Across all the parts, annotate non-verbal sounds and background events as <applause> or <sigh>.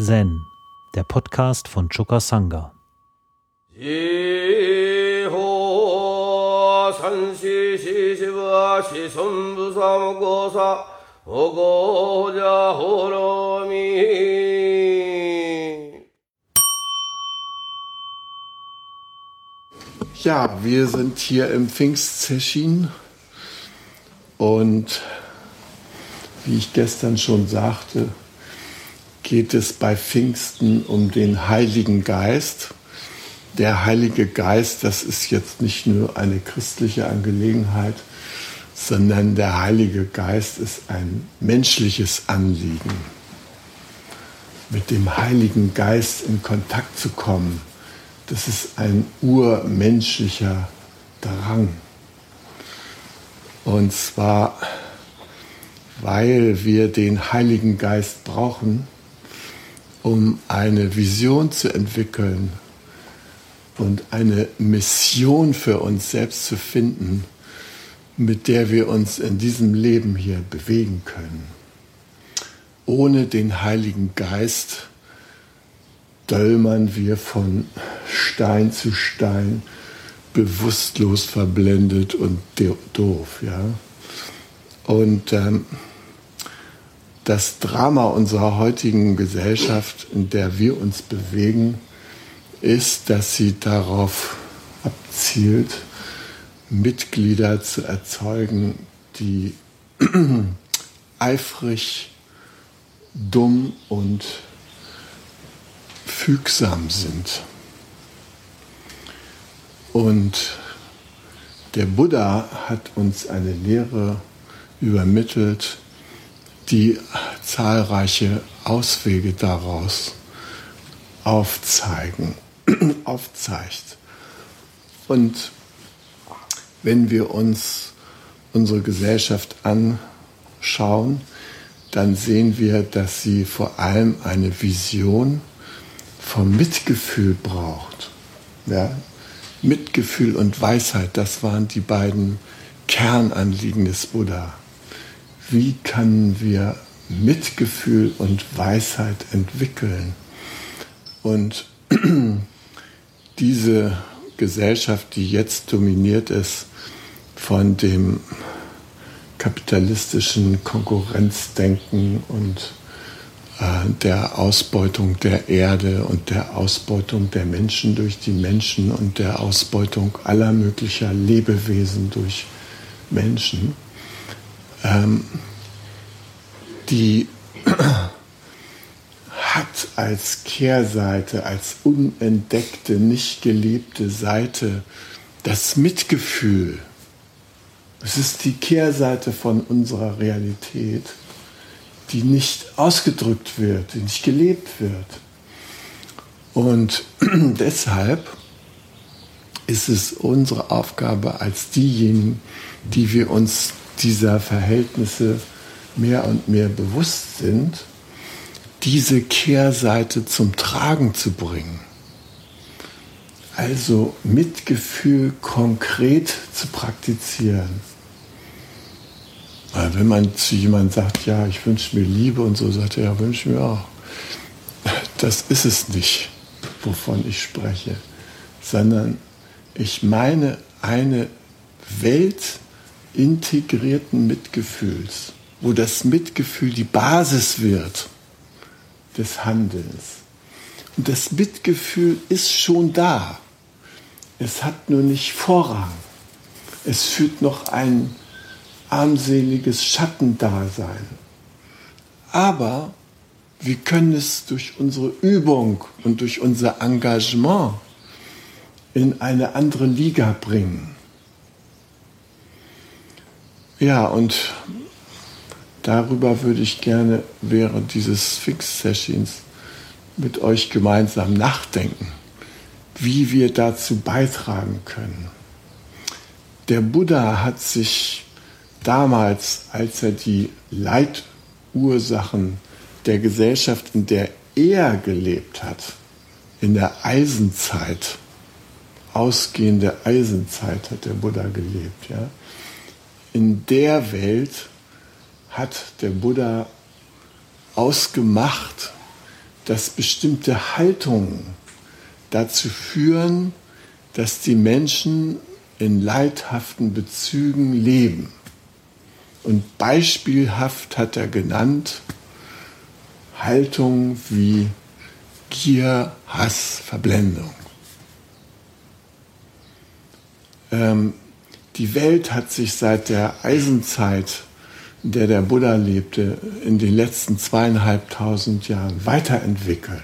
Zen, der Podcast von Choka Sangha. Ja, wir sind hier im Pfingstzechin und wie ich gestern schon sagte, geht es bei Pfingsten um den Heiligen Geist. Der Heilige Geist, das ist jetzt nicht nur eine christliche Angelegenheit, sondern der Heilige Geist ist ein menschliches Anliegen. Mit dem Heiligen Geist in Kontakt zu kommen, das ist ein urmenschlicher Drang. Und zwar, weil wir den Heiligen Geist brauchen, um eine Vision zu entwickeln und eine Mission für uns selbst zu finden, mit der wir uns in diesem Leben hier bewegen können. Ohne den Heiligen Geist döllmern wir von Stein zu Stein, bewusstlos verblendet und doof. Ja? Und ähm, das Drama unserer heutigen Gesellschaft, in der wir uns bewegen, ist, dass sie darauf abzielt, Mitglieder zu erzeugen, die <clears throat> eifrig, dumm und fügsam sind. Und der Buddha hat uns eine Lehre übermittelt, die zahlreiche Auswege daraus aufzeigen, <clears throat> aufzeigt. Und wenn wir uns unsere Gesellschaft anschauen, dann sehen wir, dass sie vor allem eine Vision vom Mitgefühl braucht. Ja? Mitgefühl und Weisheit, das waren die beiden Kernanliegen des Buddha wie können wir Mitgefühl und Weisheit entwickeln. Und <clears throat> diese Gesellschaft, die jetzt dominiert ist von dem kapitalistischen Konkurrenzdenken und äh, der Ausbeutung der Erde und der Ausbeutung der Menschen durch die Menschen und der Ausbeutung aller möglicher Lebewesen durch Menschen, ähm, die <clears throat> hat als Kehrseite, als unentdeckte, nicht gelebte Seite das Mitgefühl. Es ist die Kehrseite von unserer Realität, die nicht ausgedrückt wird, die nicht gelebt wird. Und <clears throat> deshalb ist es unsere Aufgabe als diejenigen, die wir uns dieser Verhältnisse mehr und mehr bewusst sind, diese Kehrseite zum Tragen zu bringen. Also Mitgefühl konkret zu praktizieren. Weil wenn man zu jemandem sagt, ja, ich wünsche mir Liebe und so, sagt er, ja, wünsche mir auch. Das ist es nicht, wovon ich spreche, sondern ich meine eine Welt, integrierten Mitgefühls, wo das Mitgefühl die Basis wird des Handelns. Und das Mitgefühl ist schon da. Es hat nur nicht Vorrang. Es führt noch ein armseliges Schattendasein. Aber wir können es durch unsere Übung und durch unser Engagement in eine andere Liga bringen. Ja, und darüber würde ich gerne während dieses Fix-Sessions mit euch gemeinsam nachdenken, wie wir dazu beitragen können. Der Buddha hat sich damals, als er die Leitursachen der Gesellschaft, in der er gelebt hat, in der Eisenzeit, ausgehende Eisenzeit hat der Buddha gelebt, ja, in der Welt hat der Buddha ausgemacht, dass bestimmte Haltungen dazu führen, dass die Menschen in leidhaften Bezügen leben. Und beispielhaft hat er genannt Haltungen wie Gier, Hass, Verblendung. Ähm, die Welt hat sich seit der Eisenzeit, in der der Buddha lebte, in den letzten zweieinhalbtausend Jahren weiterentwickelt.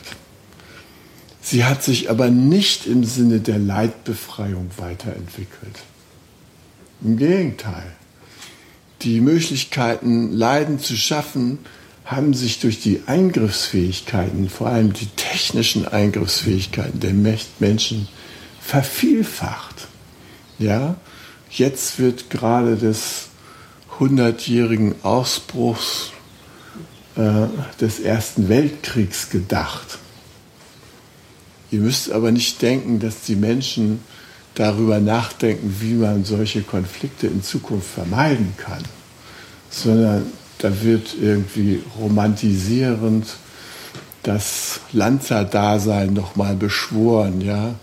Sie hat sich aber nicht im Sinne der Leidbefreiung weiterentwickelt. Im Gegenteil. Die Möglichkeiten, Leiden zu schaffen, haben sich durch die Eingriffsfähigkeiten, vor allem die technischen Eingriffsfähigkeiten der Menschen vervielfacht. Ja, jetzt wird gerade des hundertjährigen Ausbruchs äh, des Ersten Weltkriegs gedacht. Ihr müsst aber nicht denken, dass die Menschen darüber nachdenken, wie man solche Konflikte in Zukunft vermeiden kann, sondern da wird irgendwie romantisierend das Lanzerdasein nochmal beschworen, ja,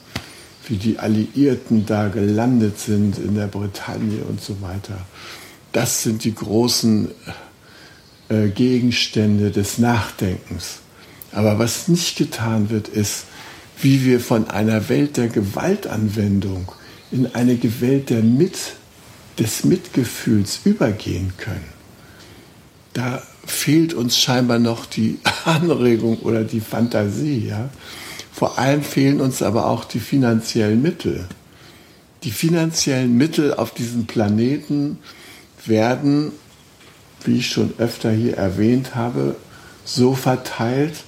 wie die Alliierten da gelandet sind in der Bretagne und so weiter. Das sind die großen äh, Gegenstände des Nachdenkens. Aber was nicht getan wird, ist, wie wir von einer Welt der Gewaltanwendung in eine Welt der Mit, des Mitgefühls übergehen können. Da fehlt uns scheinbar noch die <laughs> Anregung oder die Fantasie. Ja? Vor allem fehlen uns aber auch die finanziellen Mittel. Die finanziellen Mittel auf diesem Planeten werden, wie ich schon öfter hier erwähnt habe, so verteilt,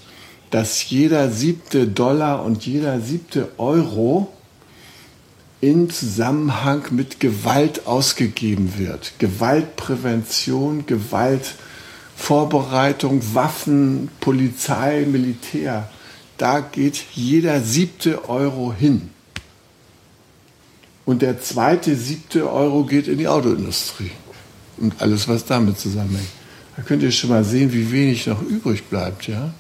dass jeder siebte Dollar und jeder siebte Euro in Zusammenhang mit Gewalt ausgegeben wird. Gewaltprävention, Gewaltvorbereitung, Waffen, Polizei, Militär. Da geht jeder siebte Euro hin. Und der zweite siebte Euro geht in die Autoindustrie und alles, was damit zusammenhängt. Da könnt ihr schon mal sehen, wie wenig noch übrig bleibt, ja?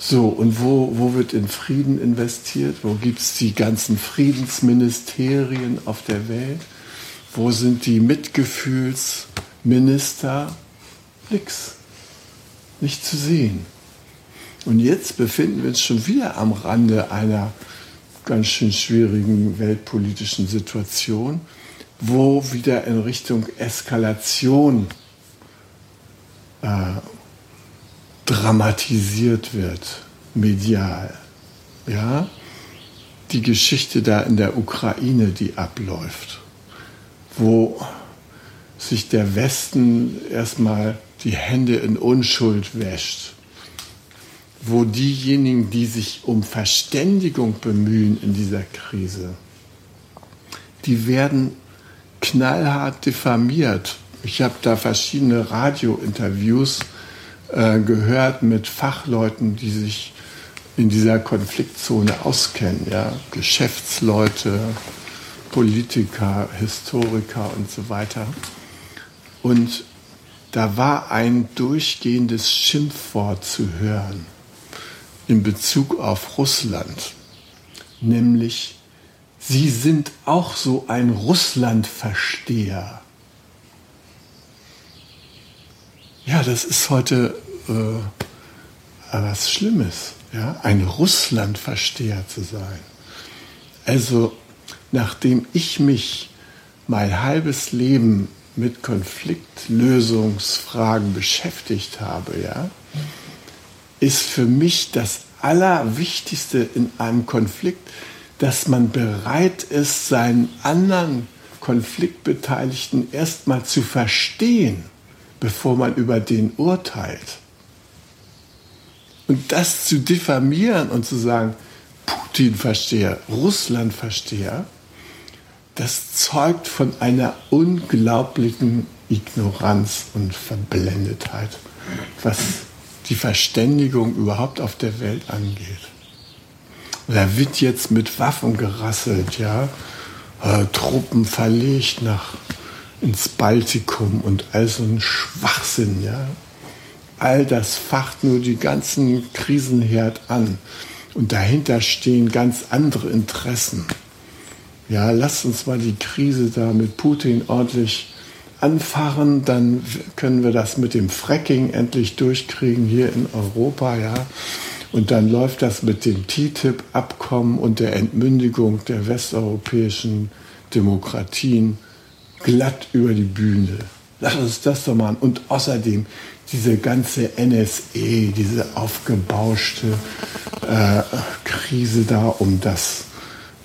So, und wo, wo wird in Frieden investiert? Wo gibt es die ganzen Friedensministerien auf der Welt? Wo sind die Mitgefühlsminister? Nix. Nicht zu sehen. Und jetzt befinden wir uns schon wieder am Rande einer ganz schön schwierigen weltpolitischen Situation, wo wieder in Richtung Eskalation äh, dramatisiert wird, medial. Ja? Die Geschichte da in der Ukraine, die abläuft, wo sich der Westen erstmal die Hände in Unschuld wäscht, wo diejenigen, die sich um Verständigung bemühen in dieser Krise, die werden knallhart diffamiert. Ich habe da verschiedene Radiointerviews äh, gehört mit Fachleuten, die sich in dieser Konfliktzone auskennen, ja, Geschäftsleute, Politiker, Historiker und so weiter. Und da war ein durchgehendes Schimpfwort zu hören in Bezug auf Russland, nämlich Sie sind auch so ein Russlandversteher. Ja, das ist heute äh, was Schlimmes, ja, ein Russlandversteher zu sein. Also, nachdem ich mich mein halbes Leben mit Konfliktlösungsfragen beschäftigt habe, ja, ist für mich das Allerwichtigste in einem Konflikt, dass man bereit ist, seinen anderen Konfliktbeteiligten erstmal zu verstehen, bevor man über den urteilt. Und das zu diffamieren und zu sagen, Putin-Versteher, Russland-Versteher, das zeugt von einer unglaublichen Ignoranz und Verblendetheit, was die Verständigung überhaupt auf der Welt angeht. Da wird jetzt mit Waffen gerasselt, ja, äh, Truppen verlegt nach ins Baltikum und all so ein Schwachsinn, ja. all das facht nur die ganzen Krisenherd an. Und dahinter stehen ganz andere Interessen. Ja, lasst uns mal die Krise da mit Putin ordentlich anfahren, dann können wir das mit dem Fracking endlich durchkriegen hier in Europa, ja. Und dann läuft das mit dem TTIP-Abkommen und der Entmündigung der westeuropäischen Demokratien glatt über die Bühne. Lass uns das doch machen. Und außerdem diese ganze NSE, diese aufgebauschte äh, Krise da um das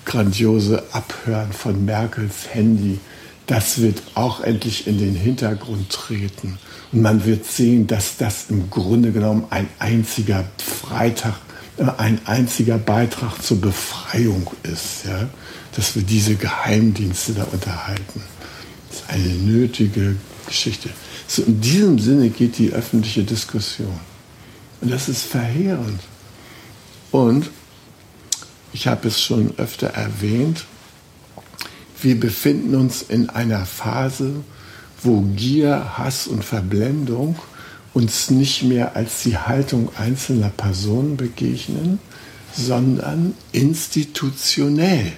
grandiose Abhören von Merkels Handy, das wird auch endlich in den Hintergrund treten. Und man wird sehen, dass das im Grunde genommen ein einziger Freitag, äh, ein einziger Beitrag zur Befreiung ist, ja? dass wir diese Geheimdienste da unterhalten. Das ist eine nötige Geschichte. So in diesem Sinne geht die öffentliche Diskussion. Und das ist verheerend. Und ich habe es schon öfter erwähnt, wir befinden uns in einer Phase, wo Gier, Hass und Verblendung uns nicht mehr als die Haltung einzelner Personen begegnen, sondern institutionell.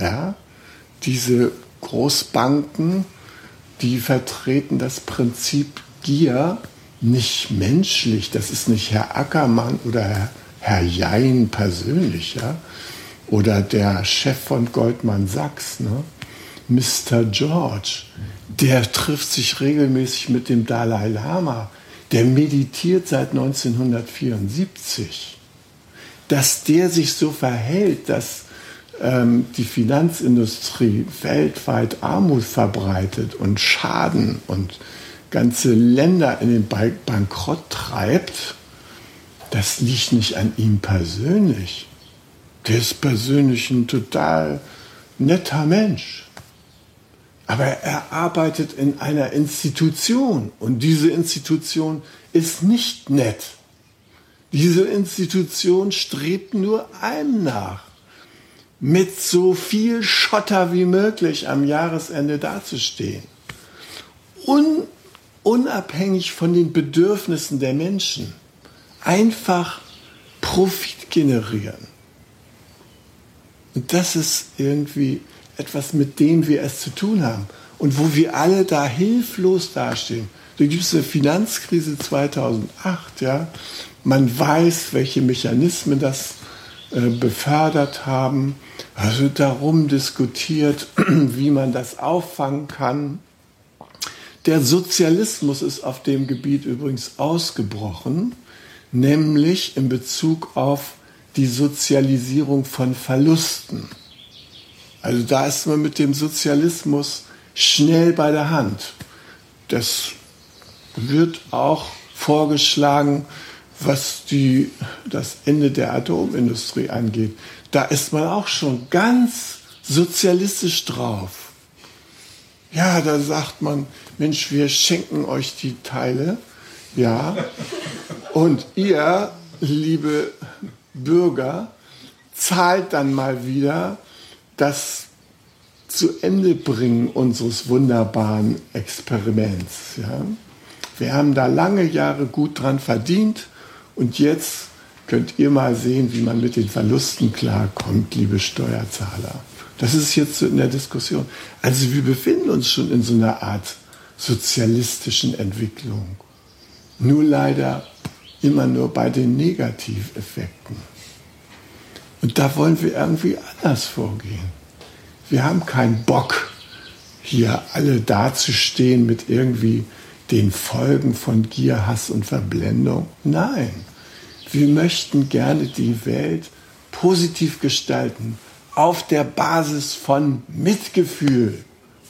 Ja? Diese Großbanken, die vertreten das Prinzip Gier nicht menschlich. Das ist nicht Herr Ackermann oder Herr, Jein persönlich, ja? Oder der Chef von Goldman Sachs, ne? Mr. George. Der trifft sich regelmäßig mit dem Dalai Lama. Der meditiert seit 1974. Dass der sich so verhält, dass ähm, die Finanzindustrie weltweit Armut verbreitet und Schaden und ganze Länder in den Bankrott treibt, das liegt nicht an ihm persönlich. Der ist persönlich ein total netter Mensch. Aber er arbeitet in einer Institution und diese Institution ist nicht nett. Diese Institution strebt nur einem nach mit so viel Schotter wie möglich am Jahresende dazustehen. Un unabhängig von den Bedürfnissen der Menschen. Einfach Profit generieren. Und das ist irgendwie etwas, mit dem wir es zu tun haben. Und wo wir alle da hilflos dastehen. Da gibt es eine Finanzkrise 2008, ja. Man weiß, welche Mechanismen das äh, befördert haben. Also darum diskutiert, <clears throat> wie man das auffangen kann. Der Sozialismus ist auf dem Gebiet übrigens ausgebrochen, nämlich in Bezug auf die Sozialisierung von Verlusten. Also da ist man mit dem Sozialismus schnell bei der Hand. Das wird auch vorgeschlagen was die, das Ende der Atomindustrie angeht, da ist man auch schon ganz sozialistisch drauf. Ja, da sagt man, Mensch, wir schenken euch die Teile, ja, und ihr, liebe Bürger, zahlt dann mal wieder das zu Ende bringen unseres wunderbaren Experiments. Ja. Wir haben da lange Jahre gut dran verdient und jetzt könnt ihr mal sehen, wie man mit den Verlusten klarkommt, liebe Steuerzahler. Das ist jetzt so in der Diskussion. Also wir befinden uns schon in so einer Art sozialistischen Entwicklung. Nur leider immer nur bei den Negativeffekten. Und da wollen wir irgendwie anders vorgehen. Wir haben keinen Bock, hier alle dazustehen mit irgendwie den Folgen von Gier, Hass und Verblendung. Nein, wir möchten gerne die Welt positiv gestalten, auf der Basis von Mitgefühl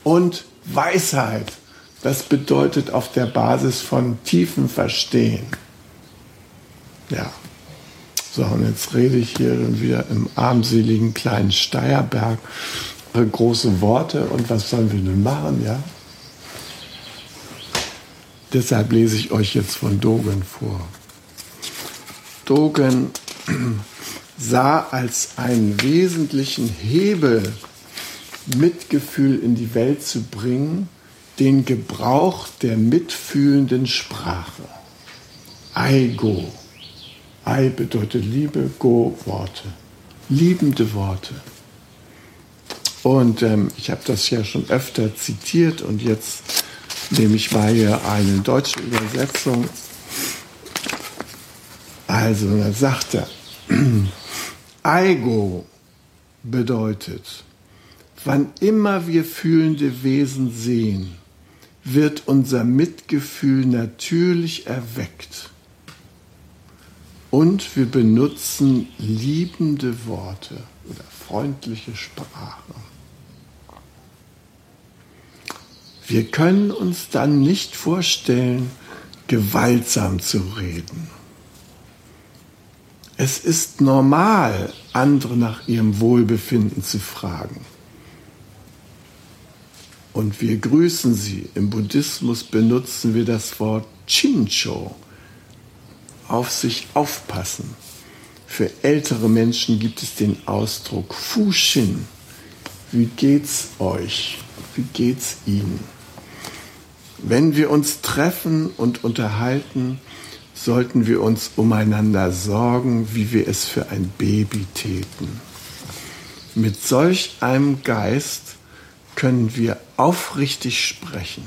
und Weisheit. Das bedeutet auf der Basis von tiefem Verstehen. Ja. So, und jetzt rede ich hier wieder im armseligen kleinen Steierberg. Große Worte und was sollen wir nun machen, ja? Deshalb lese ich euch jetzt von Dogen vor. Dogen <clears throat> sah als einen wesentlichen Hebel, Mitgefühl in die Welt zu bringen, den Gebrauch der mitfühlenden Sprache. Aigo. Ai bedeutet Liebe, Go Worte. Liebende Worte. Und ähm, ich habe das ja schon öfter zitiert und jetzt nehme ich mal hier eine deutsche Übersetzung. Also, da sagt er, <clears throat> Aigo bedeutet, wann immer wir fühlende Wesen sehen, wird unser Mitgefühl natürlich erweckt. Und wir benutzen liebende Worte oder freundliche Sprache. Wir können uns dann nicht vorstellen, gewaltsam zu reden. Es ist normal, andere nach ihrem Wohlbefinden zu fragen. Und wir grüßen sie. Im Buddhismus benutzen wir das Wort Chincho. Auf sich aufpassen. Für ältere Menschen gibt es den Ausdruck Fushin. Wie geht's euch? Wie geht's Ihnen? Wenn wir uns treffen und unterhalten, sollten wir uns umeinander sorgen, wie wir es für ein Baby täten. Mit solch einem Geist können wir aufrichtig sprechen.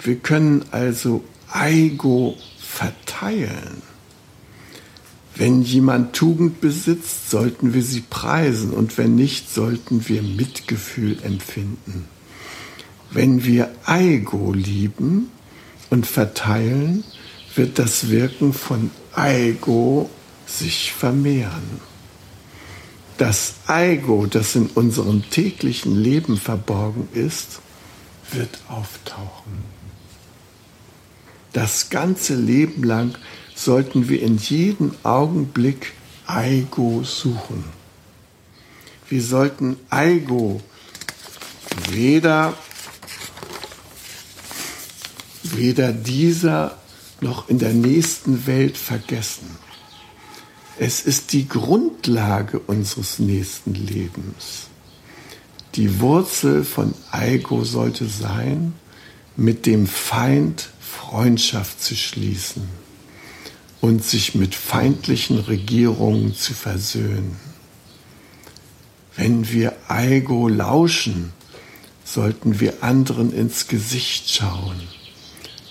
Wir können also Ego verteilen. Wenn jemand Tugend besitzt, sollten wir sie preisen und wenn nicht, sollten wir Mitgefühl empfinden. Wenn wir Ego lieben und verteilen, wird das Wirken von Ego sich vermehren. Das Ego, das in unserem täglichen Leben verborgen ist, wird auftauchen. Das ganze Leben lang sollten wir in jedem Augenblick Ego suchen. Wir sollten Ego weder weder dieser noch in der nächsten Welt vergessen. Es ist die Grundlage unseres nächsten Lebens. Die Wurzel von Ego sollte sein, mit dem Feind Freundschaft zu schließen und sich mit feindlichen Regierungen zu versöhnen. Wenn wir Ego lauschen, sollten wir anderen ins Gesicht schauen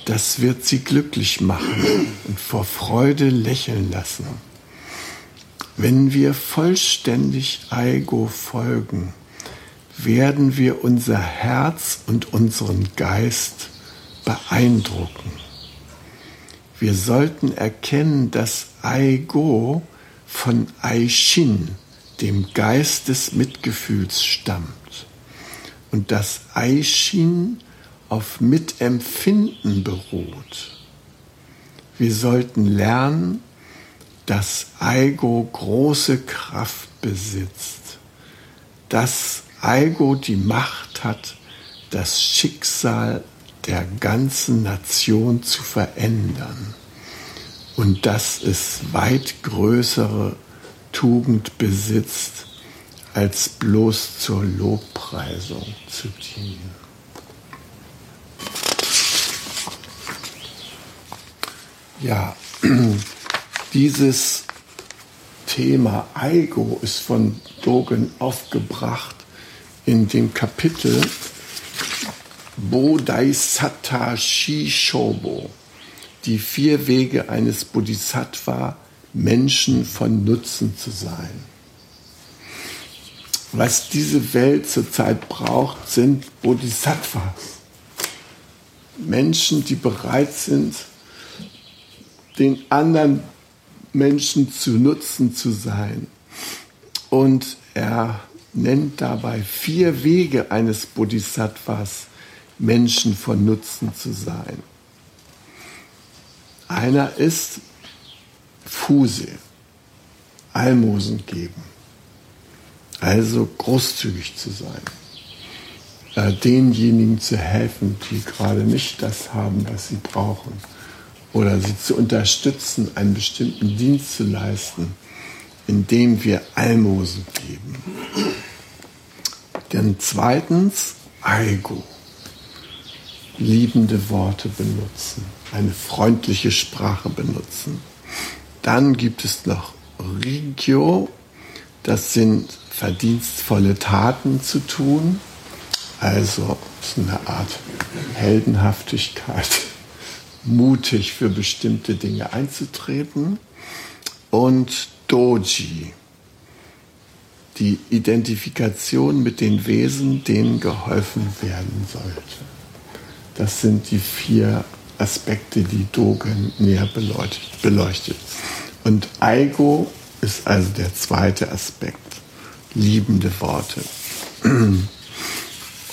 das wird sie glücklich machen und vor Freude lächeln lassen. Wenn wir vollständig Ego folgen, werden wir unser Herz und unseren Geist beeindrucken. Wir sollten erkennen, dass Ego von Aishin, dem Geist des Mitgefühls, stammt und dass Aishin auf Mitempfinden beruht. Wir sollten lernen, dass Ego große Kraft besitzt, dass Ego die Macht hat, das Schicksal der ganzen Nation zu verändern und dass es weit größere Tugend besitzt, als bloß zur Lobpreisung zu dienen. Ja, <clears throat> dieses Thema Ego ist von Dogen aufgebracht in dem Kapitel Bodhisattva Shishobo, die vier Wege eines Bodhisattva, Menschen von Nutzen zu sein. Was diese Welt zurzeit braucht, sind Bodhisattvas. Menschen, die bereit sind, den anderen Menschen zu Nutzen zu sein. Und er nennt dabei vier Wege eines Bodhisattvas, Menschen von Nutzen zu sein. Einer ist Fuse, Almosen geben, also großzügig zu sein, äh, denjenigen zu helfen, die gerade nicht das haben, was sie brauchen oder sie zu unterstützen, einen bestimmten Dienst zu leisten, indem wir Almosen geben. Denn zweitens Ego. Liebende Worte benutzen, eine freundliche Sprache benutzen. Dann gibt es noch Rigio, das sind verdienstvolle Taten zu tun, also so eine Art Heldenhaftigkeit, <laughs> mutig für bestimmte Dinge einzutreten. Und Doji, die Identifikation mit den Wesen, denen geholfen werden sollte. Das sind die vier Aspekte, die Dogen näher beleuchtet. Und Aigo ist also der zweite Aspekt. Liebende Worte. <clears throat>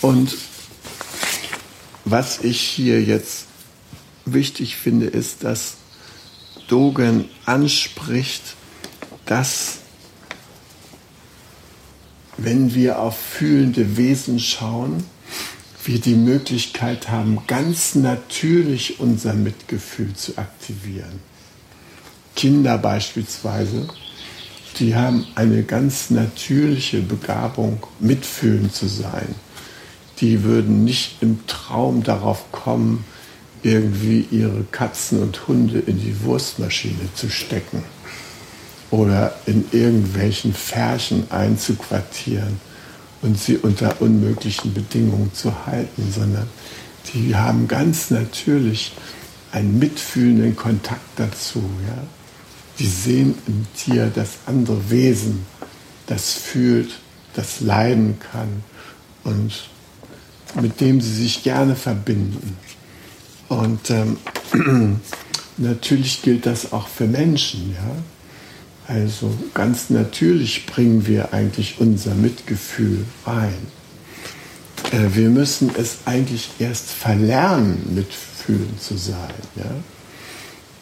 Und was ich hier jetzt wichtig finde, ist, dass Dogen anspricht, dass wenn wir auf fühlende Wesen schauen, wir die Möglichkeit haben, ganz natürlich unser Mitgefühl zu aktivieren. Kinder beispielsweise, die haben eine ganz natürliche Begabung, mitfühlend zu sein. Die würden nicht im Traum darauf kommen, irgendwie ihre Katzen und Hunde in die Wurstmaschine zu stecken oder in irgendwelchen Färchen einzuquartieren und sie unter unmöglichen Bedingungen zu halten, sondern die haben ganz natürlich einen mitfühlenden Kontakt dazu. Ja? Die sehen im Tier das andere Wesen, das fühlt, das leiden kann und mit dem sie sich gerne verbinden. Und ähm, <clears throat> natürlich gilt das auch für Menschen. Ja? Also ganz natürlich bringen wir eigentlich unser Mitgefühl rein. Äh, wir müssen es eigentlich erst verlernen, mitfühlen zu sein. Ja?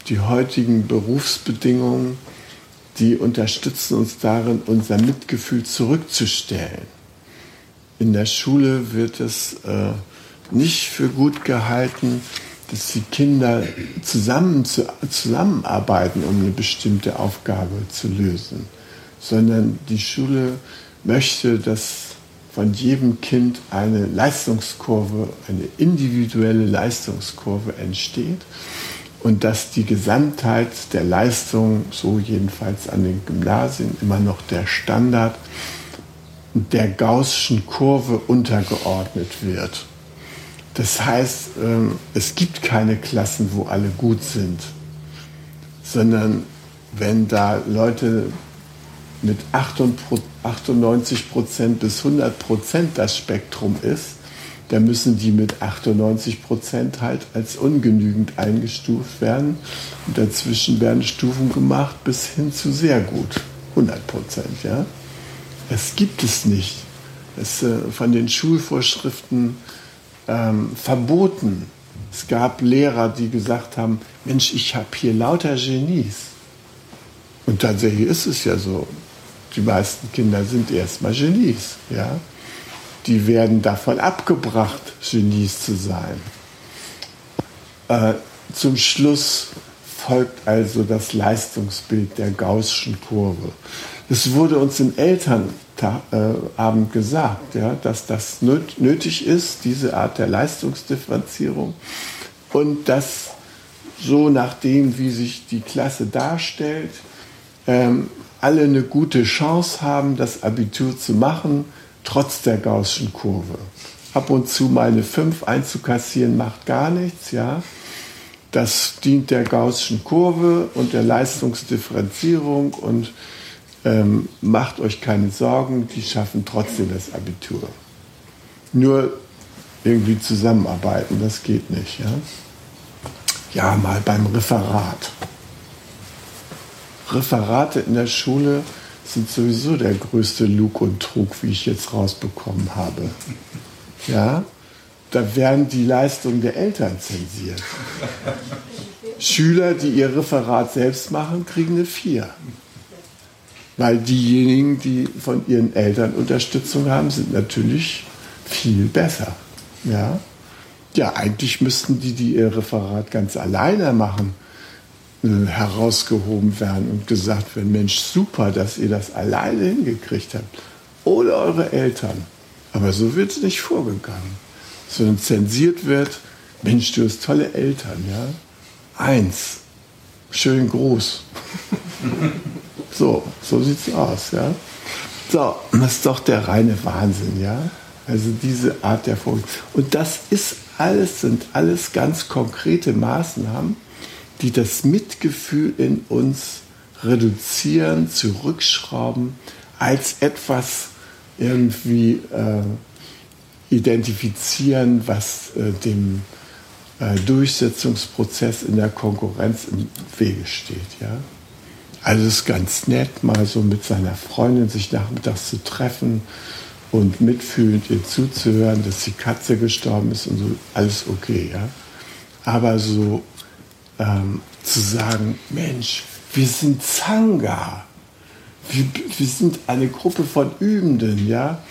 Die heutigen Berufsbedingungen, die unterstützen uns darin, unser Mitgefühl zurückzustellen. In der Schule wird es äh, nicht für gut gehalten, dass die Kinder zusammen zu, zusammenarbeiten, um eine bestimmte Aufgabe zu lösen, sondern die Schule möchte, dass von jedem Kind eine Leistungskurve, eine individuelle Leistungskurve entsteht und dass die Gesamtheit der Leistung, so jedenfalls an den Gymnasien, immer noch der Standard der Gaußschen Kurve untergeordnet wird. Das heißt, ähm, es gibt keine Klassen, wo alle gut sind, sondern wenn da Leute mit 98 Prozent bis 100 Prozent das Spektrum ist, dann müssen die mit 98 Prozent halt als ungenügend eingestuft werden. Und dazwischen werden Stufen gemacht bis hin zu sehr gut, 100 Prozent. Ja? Das gibt es nicht. Das, äh, von den Schulvorschriften ähm, verboten. Es gab Lehrer, die gesagt haben, Mensch, ich habe hier lauter Genies. Und tatsächlich ist es ja so. Die meisten Kinder sind erstmal Genies. Ja? Die werden davon abgebracht, Genies zu sein. Äh, zum Schluss folgt also das Leistungsbild der Gaußschen Kurve. Es wurde uns im Elternabend äh, gesagt, ja, dass das nötig ist, diese Art der Leistungsdifferenzierung und dass so nachdem, wie sich die Klasse darstellt, ähm, alle eine gute Chance haben, das Abitur zu machen, trotz der Gaußschen Kurve. Ab und zu meine 5 einzukassieren macht gar nichts, ja. Das dient der Gaußschen Kurve und der Leistungsdifferenzierung und ähm, macht euch keine Sorgen, die schaffen trotzdem das Abitur. Nur irgendwie zusammenarbeiten, das geht nicht. Ja, ja mal beim Referat. Referate in der Schule sind sowieso der größte Lug und Trug, wie ich jetzt rausbekommen habe. Ja, da werden die Leistungen der Eltern zensiert. Schüler, die ihr Referat selbst machen, kriegen eine 4. Weil diejenigen, die von ihren Eltern Unterstützung haben, sind natürlich viel besser. Ja, ja eigentlich müssten die, die ihr Referat ganz alleine machen, äh, herausgehoben werden und gesagt werden, Mensch, super, dass ihr das alleine hingekriegt habt. Ohne eure Eltern. Aber so wird es nicht vorgegangen. Sondern zensiert wird, Mensch, du hast tolle Eltern, ja? Eins, schön groß. <laughs> so, so sieht's aus, ja? So, das ist doch der reine Wahnsinn, ja? Also diese Art der Folge. Und das ist alles, sind alles ganz konkrete Maßnahmen, die das Mitgefühl in uns reduzieren, zurückschrauben, als etwas irgendwie äh, identifizieren, was äh, dem äh, Durchsetzungsprozess in der Konkurrenz im Wege steht. Ja? Also es ist ganz nett, mal so mit seiner Freundin sich nachmittags zu treffen und mitfühlend ihr zuzuhören, dass die Katze gestorben ist und so, alles okay. Ja? Aber so ähm, zu sagen, Mensch, wir sind Zanga, wir, wir sind eine Gruppe von Übenden, ja,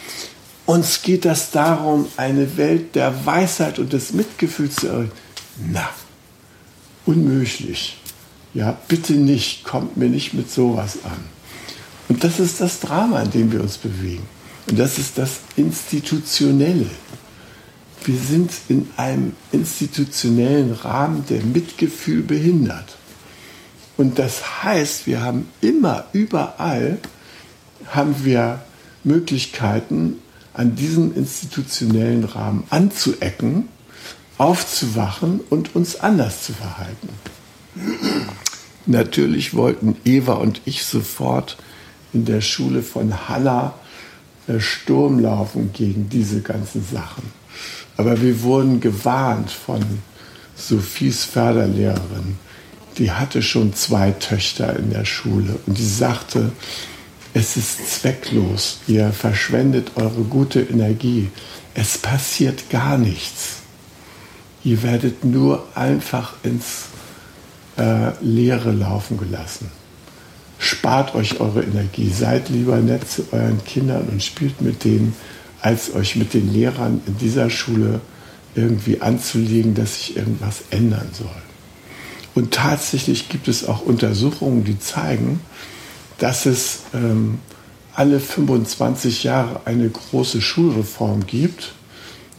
uns geht das darum, eine Welt der Weisheit und des Mitgefühls zu errichten. Na, unmöglich. Ja, bitte nicht, kommt mir nicht mit sowas an. Und das ist das Drama, in dem wir uns bewegen. Und das ist das Institutionelle. Wir sind in einem institutionellen Rahmen, der Mitgefühl behindert. Und das heißt, wir haben immer, überall, haben wir Möglichkeiten, an diesem institutionellen Rahmen anzuecken, aufzuwachen und uns anders zu verhalten. <clears throat> Natürlich wollten Eva und ich sofort in der Schule von Hannah äh, Sturm laufen gegen diese ganzen Sachen. Aber wir wurden gewarnt von Sophies Förderlehrerin. Die hatte schon zwei Töchter in der Schule und die sagte, es ist zwecklos. Ihr verschwendet eure gute Energie. Es passiert gar nichts. Ihr werdet nur einfach ins äh, Leere laufen gelassen. Spart euch eure Energie. Seid lieber nett zu euren Kindern und spielt mit denen, als euch mit den Lehrern in dieser Schule irgendwie anzulegen, dass sich irgendwas ändern soll. Und tatsächlich gibt es auch Untersuchungen, die zeigen, dass es ähm, alle 25 Jahre eine große Schulreform gibt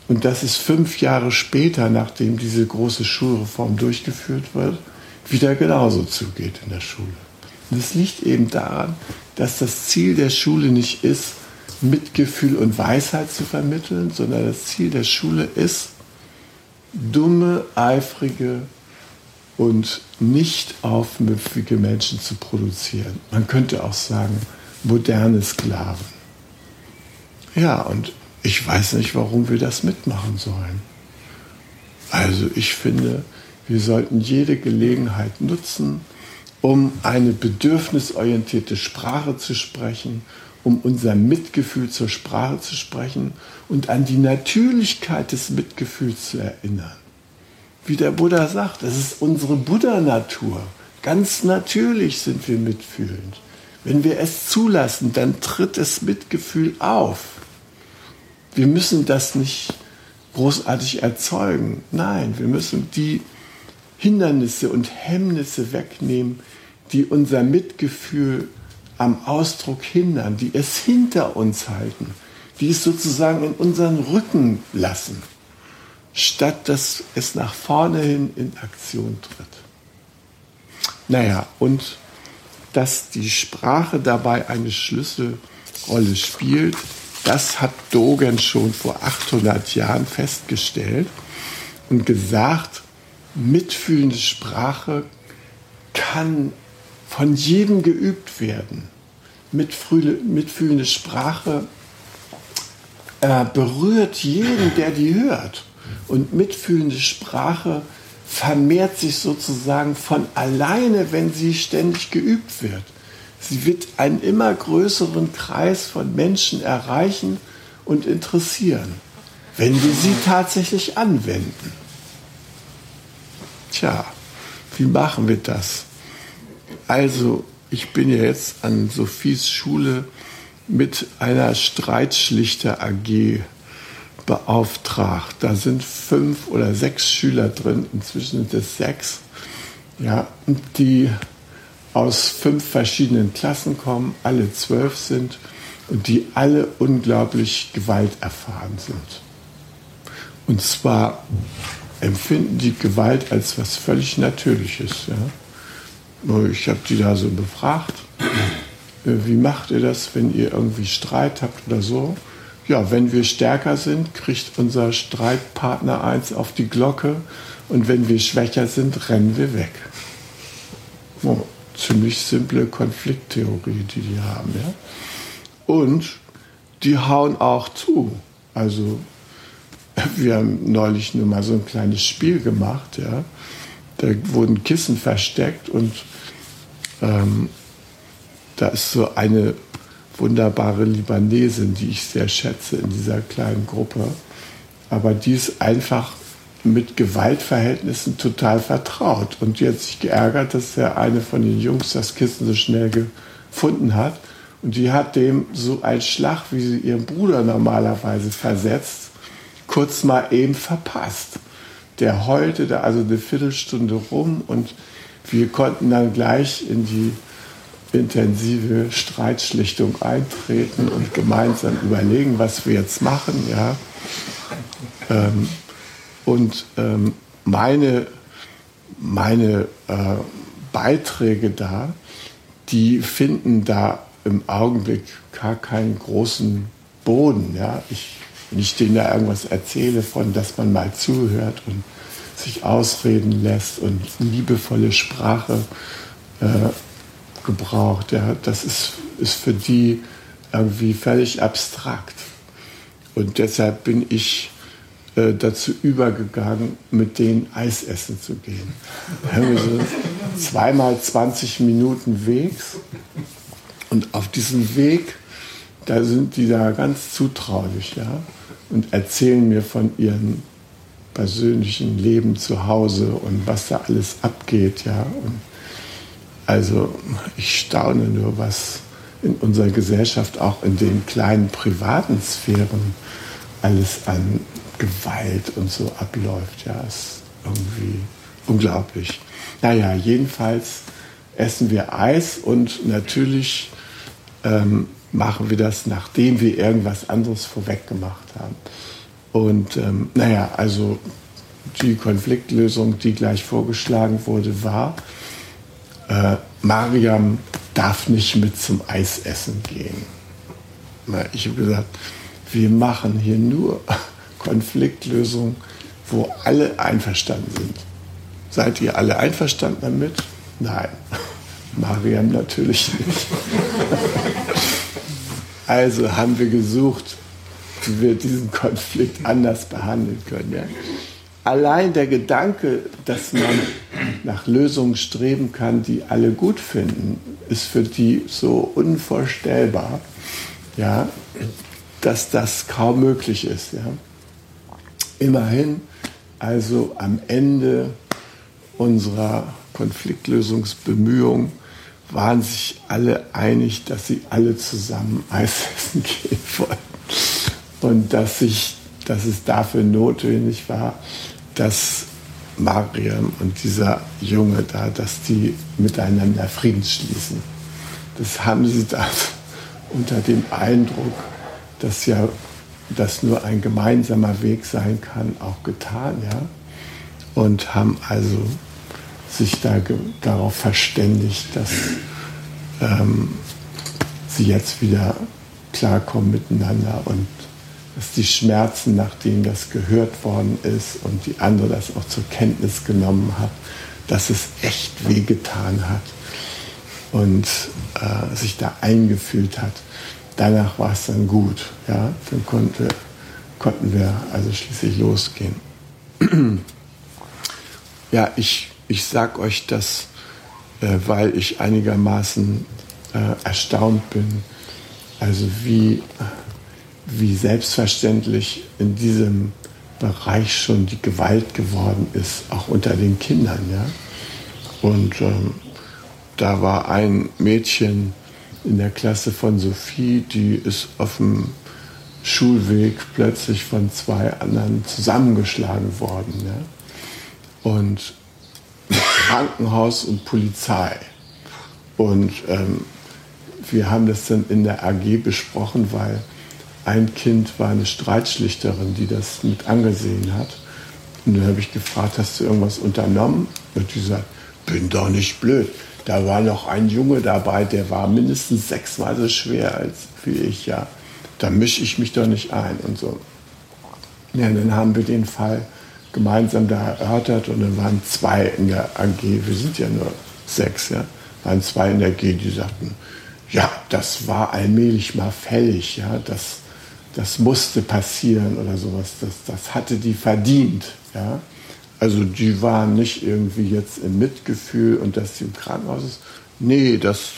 und dass es fünf Jahre später, nachdem diese große Schulreform durchgeführt wird, wieder genauso zugeht in der Schule. Es liegt eben daran, dass das Ziel der Schule nicht ist, Mitgefühl und Weisheit zu vermitteln, sondern das Ziel der Schule ist, dumme, eifrige und nicht aufmüpfige Menschen zu produzieren. Man könnte auch sagen, moderne Sklaven. Ja, und ich weiß nicht, warum wir das mitmachen sollen. Also ich finde, wir sollten jede Gelegenheit nutzen, um eine bedürfnisorientierte Sprache zu sprechen, um unser Mitgefühl zur Sprache zu sprechen und an die Natürlichkeit des Mitgefühls zu erinnern wie der Buddha sagt, das ist unsere Buddha-Natur. Ganz natürlich sind wir mitfühlend. Wenn wir es zulassen, dann tritt das Mitgefühl auf. Wir müssen das nicht großartig erzeugen. Nein, wir müssen die Hindernisse und Hemmnisse wegnehmen, die unser Mitgefühl am Ausdruck hindern, die es hinter uns halten, die es sozusagen in unseren Rücken lassen statt dass es nach vorne hin in Aktion tritt. Naja, und dass die Sprache dabei eine Schlüsselrolle spielt, das hat Dogen schon vor 800 Jahren festgestellt und gesagt, mitfühlende Sprache kann von jedem geübt werden. Mitfühlende Sprache äh, berührt jeden, der die hört. Und mitfühlende Sprache vermehrt sich sozusagen von alleine, wenn sie ständig geübt wird. Sie wird einen immer größeren Kreis von Menschen erreichen und interessieren, wenn wir sie tatsächlich anwenden. Tja, wie machen wir das? Also, ich bin ja jetzt an Sophies Schule mit einer Streitschlichter AG beauftragt. Da sind fünf oder sechs Schüler drin, inzwischen sind es sechs, ja, die aus fünf verschiedenen Klassen kommen, alle zwölf sind und die alle unglaublich gewalterfahren sind. Und zwar empfinden die Gewalt als was völlig Natürliches. Ja? Ich habe die da so befragt, <clears throat> äh, wie macht ihr das, wenn ihr irgendwie Streit habt oder so? Ja, wenn wir stärker sind, kriegt unser Streitpartner eins auf die Glocke und wenn wir schwächer sind, rennen wir weg. Oh, ziemlich simple Konflikttheorie, die die haben. Ja? Und die hauen auch zu. Also wir haben neulich nur mal so ein kleines Spiel gemacht. Ja? Da wurden Kissen versteckt und ähm, da ist so eine wunderbare Libanesin, die ich sehr schätze in dieser kleinen Gruppe. Aber die ist einfach mit Gewaltverhältnissen total vertraut. Und die hat sich geärgert, dass der eine von den Jungs das Kissen so schnell gefunden hat. Und die hat dem so einen Schlag, wie sie ihren Bruder normalerweise versetzt, kurz mal eben verpasst. Der heulte da also eine Viertelstunde rum und wir konnten dann gleich in die intensive Streitschlichtung eintreten und gemeinsam überlegen, was wir jetzt machen. Ja. Ähm, und ähm, meine, meine äh, Beiträge da, die finden da im Augenblick gar keinen großen Boden. Ja? Ich, wenn ich denen da irgendwas erzähle von, dass man mal zuhört und sich ausreden lässt und liebevolle Sprache äh, gebraucht, ja, das ist, ist für die irgendwie völlig abstrakt. Und deshalb bin ich äh, dazu übergegangen, mit denen Eis essen zu gehen. So zweimal 20 Minuten Wegs und auf diesem Weg, da sind die da ganz zutraulich, ja, und erzählen mir von ihrem persönlichen Leben zu Hause und was da alles abgeht, ja. Und also ich staune nur, was in unserer Gesellschaft auch in den kleinen privaten Sphären alles an Gewalt und so abläuft. Ja, ist irgendwie unglaublich. Naja, jedenfalls essen wir Eis und natürlich ähm, machen wir das, nachdem wir irgendwas anderes vorweg gemacht haben. Und ähm, naja, also die Konfliktlösung, die gleich vorgeschlagen wurde, war, äh, Mariam darf nicht mit zum Eisessen gehen. Ich habe gesagt, wir machen hier nur <laughs> Konfliktlösung, wo alle einverstanden sind. Seid ihr alle einverstanden damit? Nein. <laughs> Mariam natürlich nicht. <laughs> also haben wir gesucht, wie wir diesen Konflikt anders behandeln können. Ja? Allein der Gedanke, dass man nach Lösungen streben kann, die alle gut finden, ist für die so unvorstellbar, ja, dass das kaum möglich ist. Ja. Immerhin, also am Ende unserer Konfliktlösungsbemühungen waren sich alle einig, dass sie alle zusammen Eis <laughs> essen gehen wollen. Und dass, sich, dass es dafür notwendig war, dass Mariam und dieser Junge da, dass die miteinander Frieden schließen. Das haben sie da <laughs> unter dem Eindruck, dass ja das nur ein gemeinsamer Weg sein kann, auch getan, ja. Und haben also sich da darauf verständigt, dass ähm, sie jetzt wieder klarkommen miteinander und dass die Schmerzen, nachdem das gehört worden ist und die andere das auch zur Kenntnis genommen hat, dass es echt wehgetan hat und äh, sich da eingefühlt hat danach war es dann gut. Ja? Dann konnte, konnten wir also schließlich losgehen. <clears throat> ja, ich, ich sage euch das, äh, weil ich einigermaßen äh, erstaunt bin, also wie, wie selbstverständlich in diesem Bereich schon die Gewalt geworden ist, auch unter den Kindern. Ja? Und ähm, da war ein Mädchen, in der Klasse von Sophie, die ist auf dem Schulweg plötzlich von zwei anderen zusammengeschlagen worden. Ja? Und Krankenhaus und Polizei. Und ähm, wir haben das dann in der AG besprochen, weil ein Kind war eine Streitschlichterin, die das mit angesehen hat. Und dann habe ich gefragt, hast du irgendwas unternommen? Und die sagt, bin doch nicht blöd. Da war noch ein Junge dabei, der war mindestens sechsmal so schwer als wie ich, ja. Da mische ich mich doch nicht ein und so. Ja, dann haben wir den Fall gemeinsam da erörtert und dann waren zwei in der AG, wir sind ja nur sechs, ja, waren zwei in der AG, die sagten, ja, das war allmählich mal fällig, ja, das, das musste passieren oder sowas, das, das hatte die verdient, ja. Also die waren nicht irgendwie jetzt im Mitgefühl und dass sie im Krankenhaus ist. Nee, das,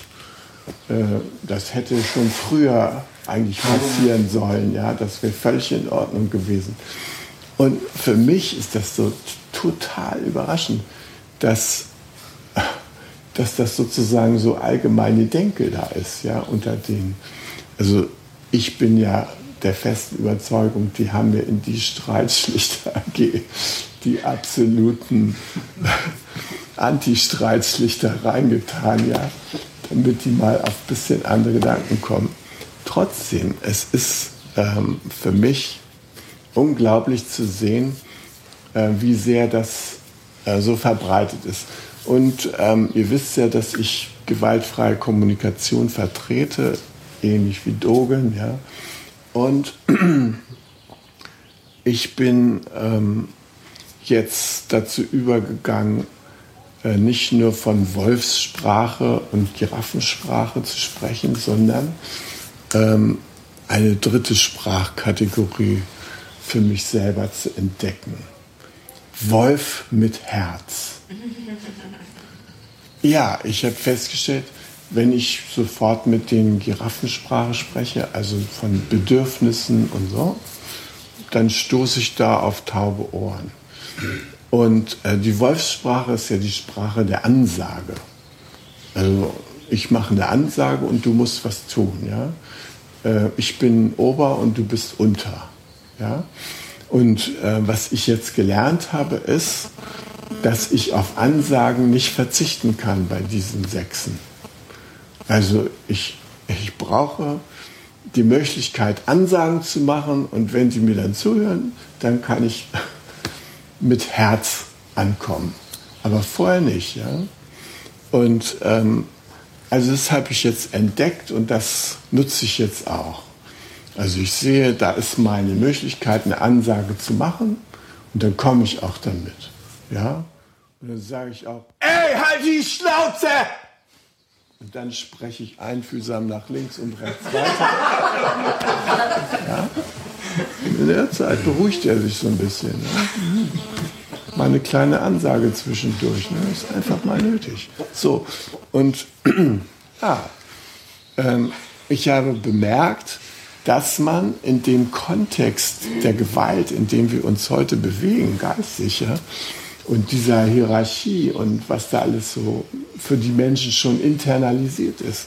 äh, das hätte schon früher eigentlich passieren sollen. Ja, das wäre völlig in Ordnung gewesen. Und für mich ist das so total überraschend, dass, dass das sozusagen so allgemeine Denke da ist, ja, unter den. Also ich bin ja der festen Überzeugung, die haben wir in die Streitschlichter <laughs> AG die absoluten <laughs> Anti-Streitschlichter reingetan, ja, damit die mal auf ein bisschen andere Gedanken kommen. Trotzdem, es ist ähm, für mich unglaublich zu sehen, äh, wie sehr das äh, so verbreitet ist. Und ähm, ihr wisst ja, dass ich gewaltfreie Kommunikation vertrete, ähnlich wie Dogen, ja. Und <clears throat> ich bin ähm, jetzt dazu übergegangen, äh, nicht nur von Wolfssprache und Giraffensprache zu sprechen, sondern ähm, eine dritte Sprachkategorie für mich selber zu entdecken. Wolf mit Herz. Ja, ich habe festgestellt, wenn ich sofort mit den Giraffensprache spreche, also von Bedürfnissen und so, dann stoße ich da auf taube Ohren. Und äh, die Wolfssprache ist ja die Sprache der Ansage. Also ich mache eine Ansage und du musst was tun. Ja? Äh, ich bin Ober und du bist Unter. Ja? Und äh, was ich jetzt gelernt habe, ist, dass ich auf Ansagen nicht verzichten kann bei diesen Sechsen. Also ich, ich brauche die Möglichkeit, Ansagen zu machen und wenn sie mir dann zuhören, dann kann ich <laughs> mit Herz ankommen. Aber vorher nicht. Ja? Und ähm, also das habe ich jetzt entdeckt und das nutze ich jetzt auch. Also ich sehe, da ist meine Möglichkeit, eine Ansage zu machen und dann komme ich auch damit. Ja? Und dann sage ich auch, ey, halt die Schnauze! Und dann spreche ich einfühlsam nach links und rechts weiter. <laughs> Ja? In der Zeit beruhigt er sich so ein bisschen. Ne? Mal eine kleine Ansage zwischendurch. Ne? Ist einfach mal nötig. So, und ja, <clears throat> ähm, ich habe bemerkt, dass man in dem Kontext der Gewalt, in dem wir uns heute bewegen, geistig, ja, und dieser Hierarchie und was da alles so für die Menschen schon internalisiert ist,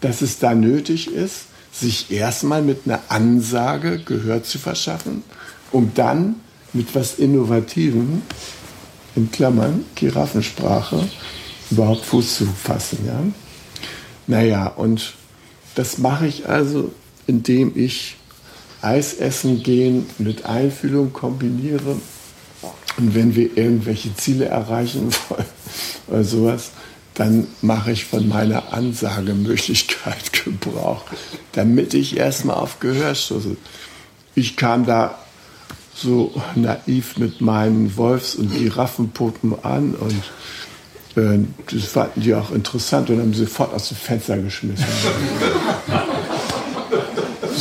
dass es da nötig ist, sich erstmal mit einer Ansage Gehör zu verschaffen, um dann mit was Innovativem, in Klammern, Giraffensprache, überhaupt Fuß zu fassen. Ja? Naja, und das mache ich also, indem ich Eis essen gehen mit Einfühlung kombiniere. Und wenn wir irgendwelche Ziele erreichen <laughs> wollen oder sowas, dann mache ich von meiner Ansagemöglichkeit <laughs> Gebrauch, damit ich erstmal auf Gehör stoße. Ich kam da so naiv mit meinen Wolfs- und Giraffenpuppen an und äh, das fanden die auch interessant und haben sie sofort aus dem Fenster geschmissen. <laughs>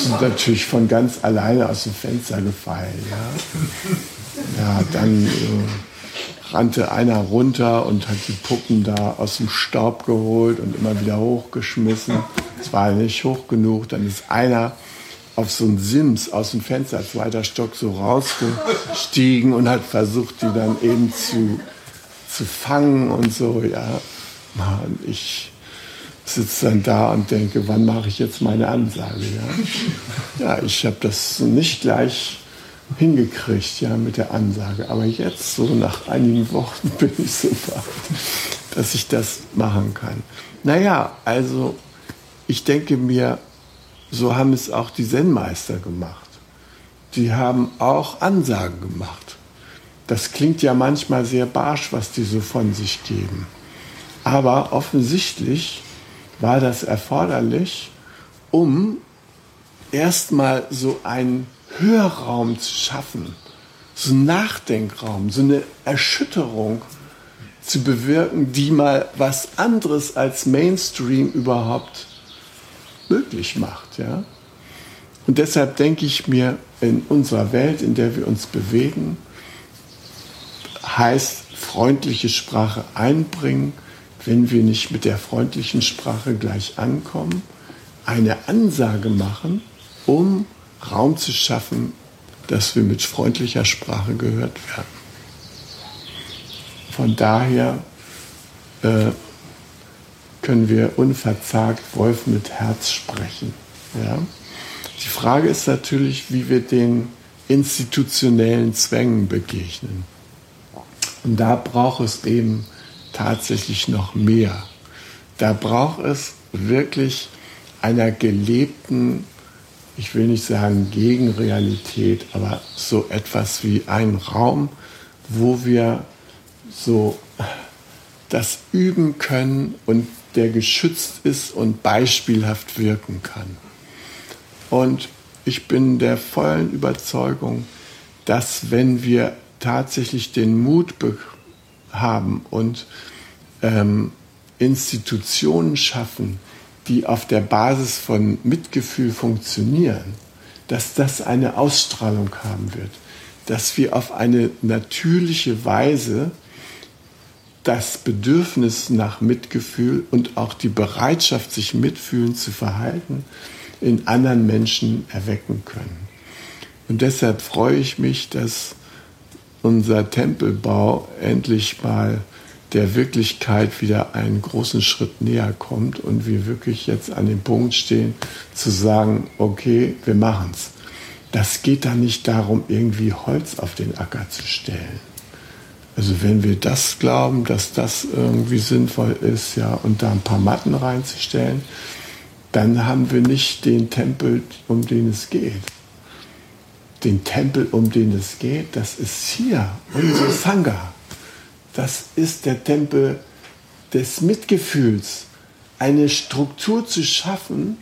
sind natürlich von ganz alleine aus dem Fenster gefallen. Ja, ja dann äh, rannte einer runter und hat die Puppen da aus dem Staub geholt und immer wieder hochgeschmissen. Es war nicht hoch genug. Dann ist einer auf so ein Sims aus dem Fenster, zweiter Stock, so rausgestiegen und hat versucht, die dann eben zu, zu fangen und so, ja. Und ich sitze dann da und denke, wann mache ich jetzt meine Ansage, ja. Ja, ich habe das nicht gleich hingekriegt, ja, mit der Ansage. Aber jetzt, so nach einigen Wochen, <laughs> bin ich so weit, dass ich das machen kann. Naja, also ich denke mir, so haben es auch die Zen-Meister gemacht. Die haben auch Ansagen gemacht. Das klingt ja manchmal sehr barsch, was die so von sich geben. Aber offensichtlich war das erforderlich, um erstmal so einen Hörraum zu schaffen, so einen Nachdenkraum, so eine Erschütterung zu bewirken, die mal was anderes als Mainstream überhaupt möglich macht. Ja? Und deshalb denke ich mir, in unserer Welt, in der wir uns bewegen, heißt freundliche Sprache einbringen, wenn wir nicht mit der freundlichen Sprache gleich ankommen, eine Ansage machen, um Raum zu schaffen, dass wir mit freundlicher Sprache gehört werden. Von daher äh, können wir unverzagt Wolf mit Herz sprechen. Ja? Die Frage ist natürlich, wie wir den institutionellen Zwängen begegnen. Und da braucht es eben tatsächlich noch mehr. Da braucht es wirklich einer gelebten, ich will nicht sagen Gegenrealität, aber so etwas wie einen Raum, wo wir so das üben können und der geschützt ist und beispielhaft wirken kann. Und ich bin der vollen Überzeugung, dass wenn wir tatsächlich den Mut haben und ähm, Institutionen schaffen, die auf der Basis von Mitgefühl funktionieren, dass das eine Ausstrahlung haben wird, dass wir auf eine natürliche Weise das Bedürfnis nach Mitgefühl und auch die Bereitschaft, sich mitfühlend zu verhalten, in anderen Menschen erwecken können. Und deshalb freue ich mich, dass unser Tempelbau endlich mal der Wirklichkeit wieder einen großen Schritt näher kommt und wir wirklich jetzt an dem Punkt stehen, zu sagen, okay, wir machen es. Das geht da nicht darum, irgendwie Holz auf den Acker zu stellen. Also wenn wir das glauben, dass das irgendwie sinnvoll ist, ja, und da ein paar Matten reinzustellen, dann haben wir nicht den Tempel, um den es geht. Den Tempel, um den es geht, das ist hier, unsere Sangha. Das ist der Tempel des Mitgefühls. Eine Struktur zu schaffen,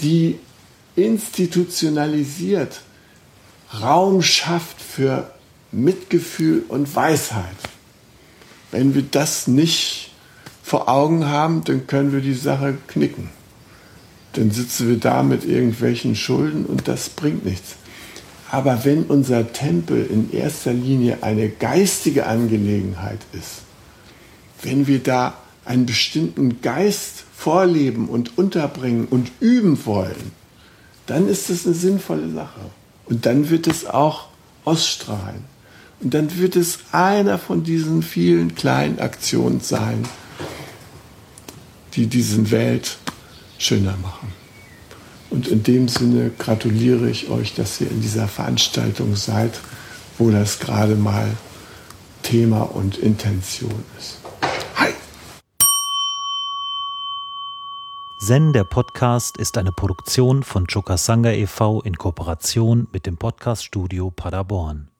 die institutionalisiert Raum schafft für Mitgefühl und Weisheit. Wenn wir das nicht vor Augen haben, dann können wir die Sache knicken dann sitzen wir da mit irgendwelchen Schulden und das bringt nichts. Aber wenn unser Tempel in erster Linie eine geistige Angelegenheit ist, wenn wir da einen bestimmten Geist vorleben und unterbringen und üben wollen, dann ist das eine sinnvolle Sache. Und dann wird es auch ausstrahlen. Und dann wird es einer von diesen vielen kleinen Aktionen sein, die diesen Welt schöner machen. Und in dem Sinne gratuliere ich euch, dass ihr in dieser Veranstaltung seid, wo das gerade mal Thema und Intention ist. Hi! Zen, der Podcast, ist eine Produktion von Chokasanga e.V. in Kooperation mit dem Podcaststudio Paderborn.